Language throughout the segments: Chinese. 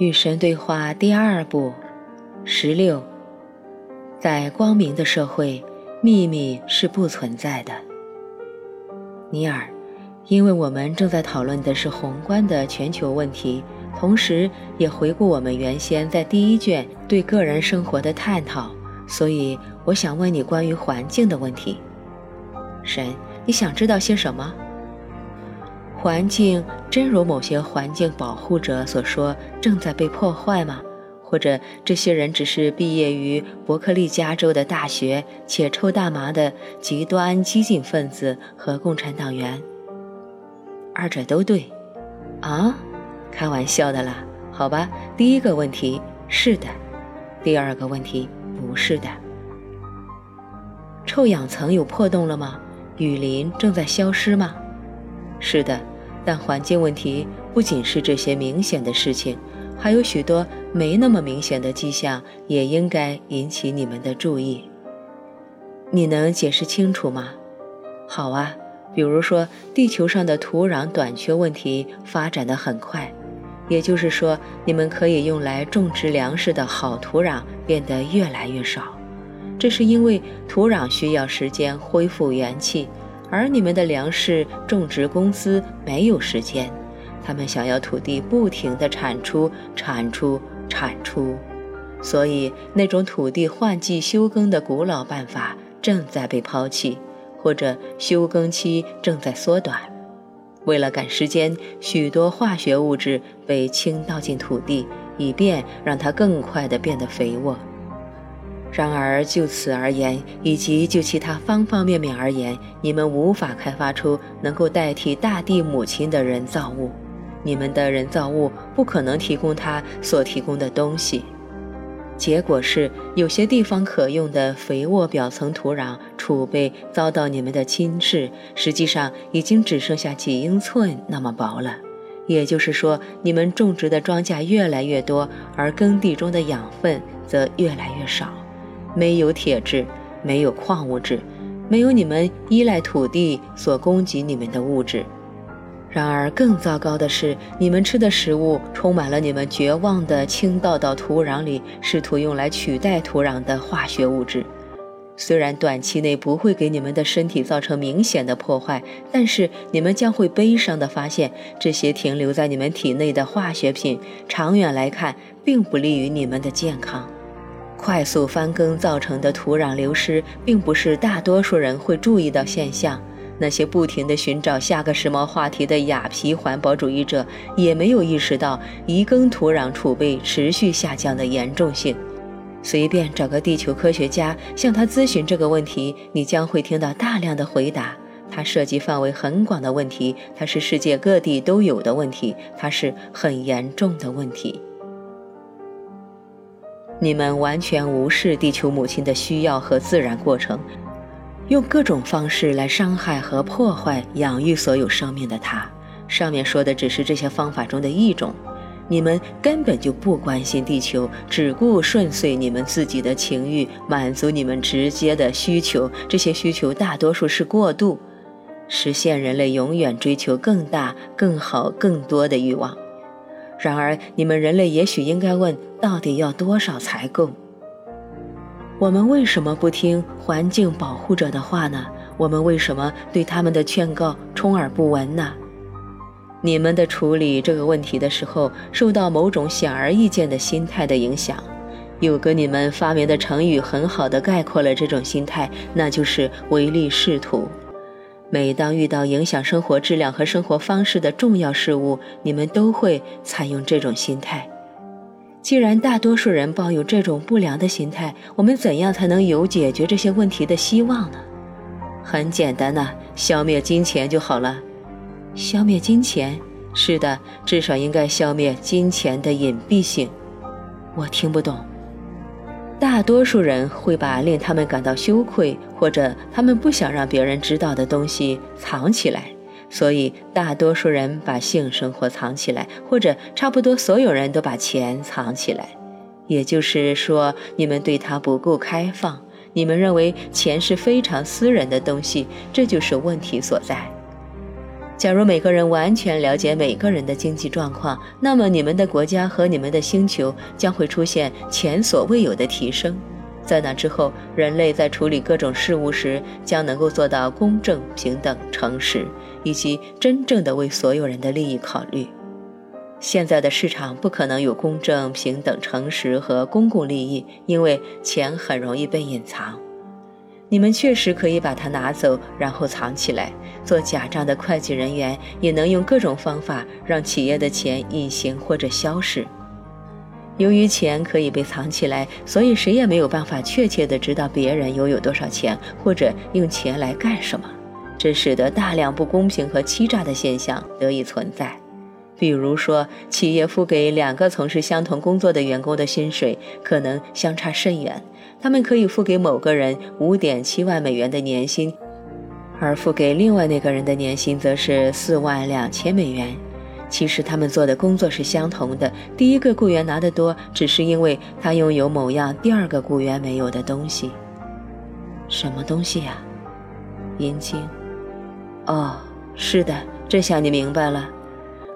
与神对话第二部，十六，在光明的社会，秘密是不存在的。尼尔，因为我们正在讨论的是宏观的全球问题，同时也回顾我们原先在第一卷对个人生活的探讨，所以我想问你关于环境的问题。神，你想知道些什么？环境真如某些环境保护者所说，正在被破坏吗？或者这些人只是毕业于伯克利加州的大学且抽大麻的极端激进分子和共产党员？二者都对。啊，开玩笑的啦。好吧，第一个问题是的，第二个问题不是的。臭氧层有破洞了吗？雨林正在消失吗？是的。但环境问题不仅是这些明显的事情，还有许多没那么明显的迹象，也应该引起你们的注意。你能解释清楚吗？好啊，比如说地球上的土壤短缺问题发展的很快，也就是说，你们可以用来种植粮食的好土壤变得越来越少，这是因为土壤需要时间恢复元气。而你们的粮食种植公司没有时间，他们想要土地不停地产出、产出、产出，所以那种土地换季休耕的古老办法正在被抛弃，或者休耕期正在缩短。为了赶时间，许多化学物质被倾倒进土地，以便让它更快地变得肥沃。然而，就此而言，以及就其他方方面面而言，你们无法开发出能够代替大地母亲的人造物。你们的人造物不可能提供它所提供的东西。结果是，有些地方可用的肥沃表层土壤储备遭到你们的侵蚀，实际上已经只剩下几英寸那么薄了。也就是说，你们种植的庄稼越来越多，而耕地中的养分则越来越少。没有铁质，没有矿物质，没有你们依赖土地所供给你们的物质。然而，更糟糕的是，你们吃的食物充满了你们绝望地倾倒到土壤里，试图用来取代土壤的化学物质。虽然短期内不会给你们的身体造成明显的破坏，但是你们将会悲伤地发现，这些停留在你们体内的化学品，长远来看并不利于你们的健康。快速翻耕造成的土壤流失，并不是大多数人会注意到现象。那些不停地寻找下个时髦话题的雅皮环保主义者，也没有意识到移耕土壤储备持续下降的严重性。随便找个地球科学家向他咨询这个问题，你将会听到大量的回答。它涉及范围很广的问题，它是世界各地都有的问题，它是很严重的问题。你们完全无视地球母亲的需要和自然过程，用各种方式来伤害和破坏养育所有生命的她。上面说的只是这些方法中的一种。你们根本就不关心地球，只顾顺遂你们自己的情欲，满足你们直接的需求。这些需求大多数是过度，实现人类永远追求更大、更好、更多的欲望。然而，你们人类也许应该问：到底要多少才够？我们为什么不听环境保护者的话呢？我们为什么对他们的劝告充耳不闻呢？你们的处理这个问题的时候，受到某种显而易见的心态的影响。有个你们发明的成语很好的概括了这种心态，那就是唯利是图。每当遇到影响生活质量和生活方式的重要事物，你们都会采用这种心态。既然大多数人抱有这种不良的心态，我们怎样才能有解决这些问题的希望呢？很简单呐，消灭金钱就好了。消灭金钱？是的，至少应该消灭金钱的隐蔽性。我听不懂。大多数人会把令他们感到羞愧或者他们不想让别人知道的东西藏起来，所以大多数人把性生活藏起来，或者差不多所有人都把钱藏起来。也就是说，你们对它不够开放，你们认为钱是非常私人的东西，这就是问题所在。假如每个人完全了解每个人的经济状况，那么你们的国家和你们的星球将会出现前所未有的提升。在那之后，人类在处理各种事务时将能够做到公正、平等、诚实，以及真正的为所有人的利益考虑。现在的市场不可能有公正、平等、诚实和公共利益，因为钱很容易被隐藏。你们确实可以把它拿走，然后藏起来。做假账的会计人员也能用各种方法让企业的钱隐形或者消失。由于钱可以被藏起来，所以谁也没有办法确切地知道别人拥有多少钱或者用钱来干什么。这使得大量不公平和欺诈的现象得以存在。比如说，企业付给两个从事相同工作的员工的薪水可能相差甚远。他们可以付给某个人五点七万美元的年薪，而付给另外那个人的年薪则是四万两千美元。其实他们做的工作是相同的。第一个雇员拿得多，只是因为他拥有某样第二个雇员没有的东西。什么东西呀？阴茎。哦，是的，这下你明白了。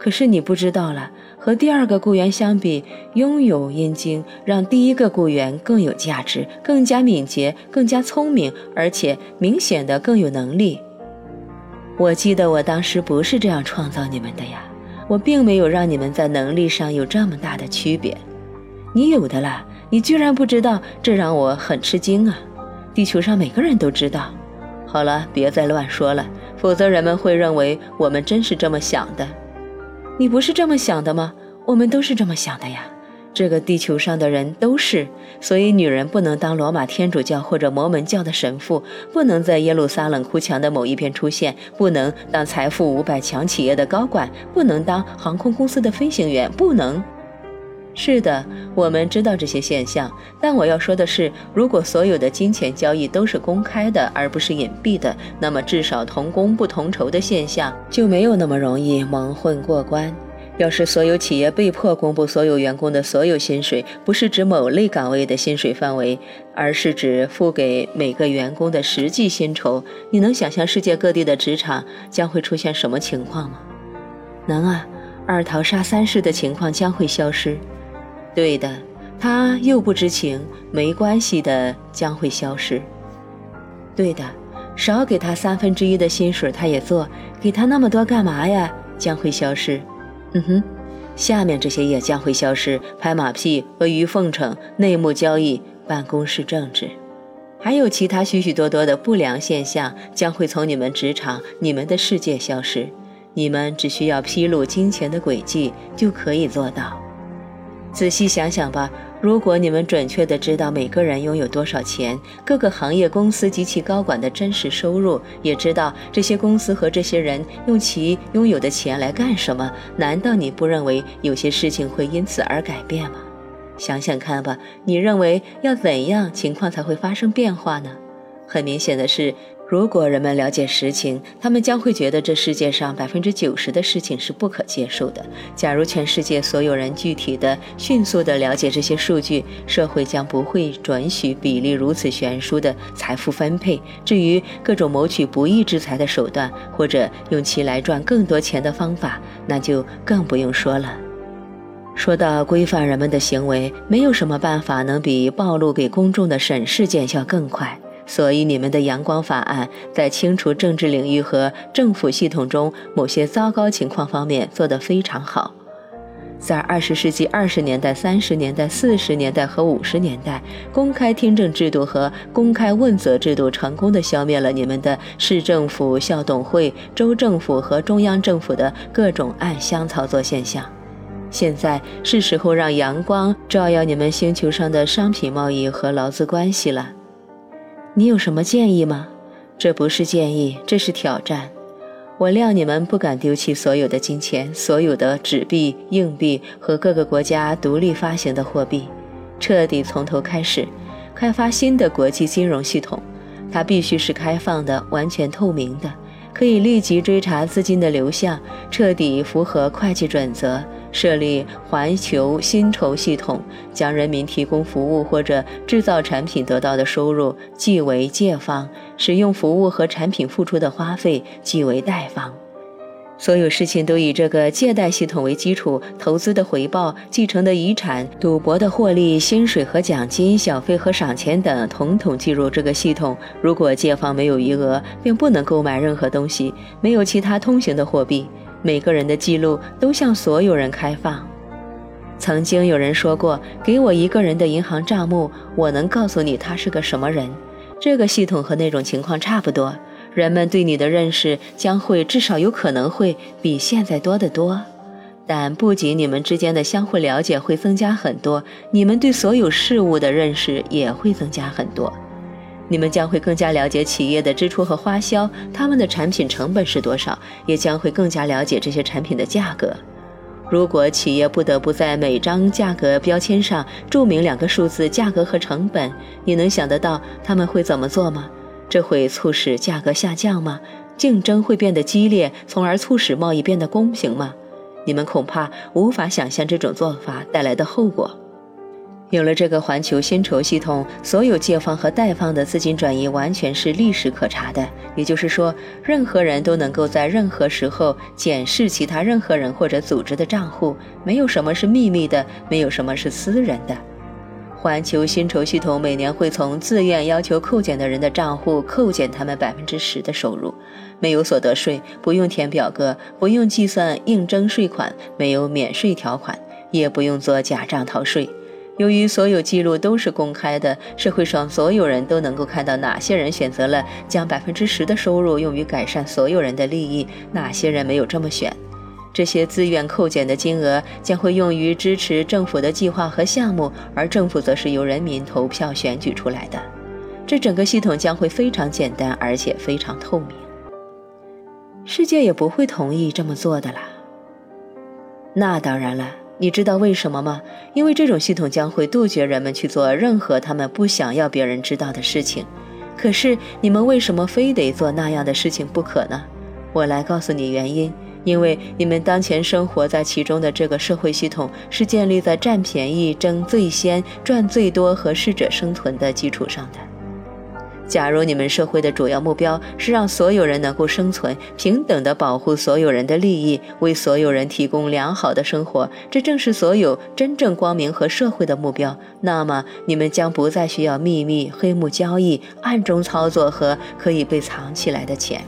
可是你不知道了。和第二个雇员相比，拥有阴茎让第一个雇员更有价值、更加敏捷、更加聪明，而且明显的更有能力。我记得我当时不是这样创造你们的呀，我并没有让你们在能力上有这么大的区别。你有的了，你居然不知道，这让我很吃惊啊！地球上每个人都知道。好了，别再乱说了，否则人们会认为我们真是这么想的。你不是这么想的吗？我们都是这么想的呀。这个地球上的人都是，所以女人不能当罗马天主教或者摩门教的神父，不能在耶路撒冷哭墙的某一边出现，不能当财富五百强企业的高管，不能当航空公司的飞行员，不能。是的，我们知道这些现象，但我要说的是，如果所有的金钱交易都是公开的，而不是隐蔽的，那么至少同工不同酬的现象就没有那么容易蒙混过关。要是所有企业被迫公布所有员工的所有薪水，不是指某类岗位的薪水范围，而是指付给每个员工的实际薪酬，你能想象世界各地的职场将会出现什么情况吗？能啊，二淘杀三士的情况将会消失。对的，他又不知情，没关系的，将会消失。对的，少给他三分之一的薪水他也做，给他那么多干嘛呀？将会消失。嗯哼，下面这些也将会消失：拍马屁、阿谀奉承、内幕交易、办公室政治，还有其他许许多多的不良现象将会从你们职场、你们的世界消失。你们只需要披露金钱的轨迹就可以做到。仔细想想吧。如果你们准确地知道每个人拥有多少钱，各个行业公司及其高管的真实收入，也知道这些公司和这些人用其拥有的钱来干什么，难道你不认为有些事情会因此而改变吗？想想看吧，你认为要怎样情况才会发生变化呢？很明显的是。如果人们了解实情，他们将会觉得这世界上百分之九十的事情是不可接受的。假如全世界所有人具体的、迅速地了解这些数据，社会将不会准许比例如此悬殊的财富分配。至于各种谋取不义之财的手段，或者用其来赚更多钱的方法，那就更不用说了。说到规范人们的行为，没有什么办法能比暴露给公众的审视见效更快。所以，你们的阳光法案在清除政治领域和政府系统中某些糟糕情况方面做得非常好。在二十世纪二十年代、三十年代、四十年代和五十年代，公开听证制度和公开问责制度成功地消灭了你们的市政府、校董会、州政府和中央政府的各种暗箱操作现象。现在是时候让阳光照耀你们星球上的商品贸易和劳资关系了。你有什么建议吗？这不是建议，这是挑战。我料你们不敢丢弃所有的金钱、所有的纸币、硬币和各个国家独立发行的货币，彻底从头开始，开发新的国际金融系统。它必须是开放的、完全透明的，可以立即追查资金的流向，彻底符合会计准则。设立环球薪酬系统，将人民提供服务或者制造产品得到的收入记为借方，使用服务和产品付出的花费记为贷方。所有事情都以这个借贷系统为基础，投资的回报、继承的遗产、赌博的获利、薪水和奖金、小费和赏钱等，统统计入这个系统。如果借方没有余额，并不能购买任何东西，没有其他通行的货币。每个人的记录都向所有人开放。曾经有人说过：“给我一个人的银行账目，我能告诉你他是个什么人。”这个系统和那种情况差不多。人们对你的认识将会至少有可能会比现在多得多，但不仅你们之间的相互了解会增加很多，你们对所有事物的认识也会增加很多。你们将会更加了解企业的支出和花销，他们的产品成本是多少，也将会更加了解这些产品的价格。如果企业不得不在每张价格标签上注明两个数字“价格”和“成本”，你能想得到他们会怎么做吗？这会促使价格下降吗？竞争会变得激烈，从而促使贸易变得公平吗？你们恐怕无法想象这种做法带来的后果。有了这个环球薪酬系统，所有借方和贷方的资金转移完全是历史可查的。也就是说，任何人都能够在任何时候检视其他任何人或者组织的账户，没有什么是秘密的，没有什么是私人的。环球薪酬系统每年会从自愿要求扣减的人的账户扣减他们百分之十的收入，没有所得税，不用填表格，不用计算应征税款，没有免税条款，也不用做假账逃税。由于所有记录都是公开的，社会上所有人都能够看到哪些人选择了将百分之十的收入用于改善所有人的利益，哪些人没有这么选。这些自愿扣减的金额将会用于支持政府的计划和项目，而政府则是由人民投票选举出来的。这整个系统将会非常简单，而且非常透明。世界也不会同意这么做的啦。那当然了，你知道为什么吗？因为这种系统将会杜绝人们去做任何他们不想要别人知道的事情。可是你们为什么非得做那样的事情不可呢？我来告诉你原因。因为你们当前生活在其中的这个社会系统是建立在占便宜、争最先、赚最多和适者生存的基础上的。假如你们社会的主要目标是让所有人能够生存，平等地保护所有人的利益，为所有人提供良好的生活，这正是所有真正光明和社会的目标，那么你们将不再需要秘密、黑幕交易、暗中操作和可以被藏起来的钱。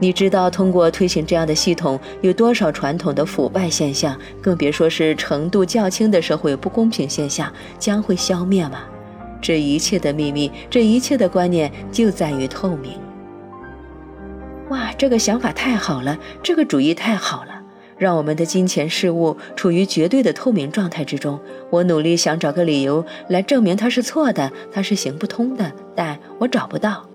你知道通过推行这样的系统，有多少传统的腐败现象，更别说是程度较轻的社会不公平现象将会消灭吗？这一切的秘密，这一切的观念就在于透明。哇，这个想法太好了，这个主意太好了，让我们的金钱事物处于绝对的透明状态之中。我努力想找个理由来证明它是错的，它是行不通的，但我找不到。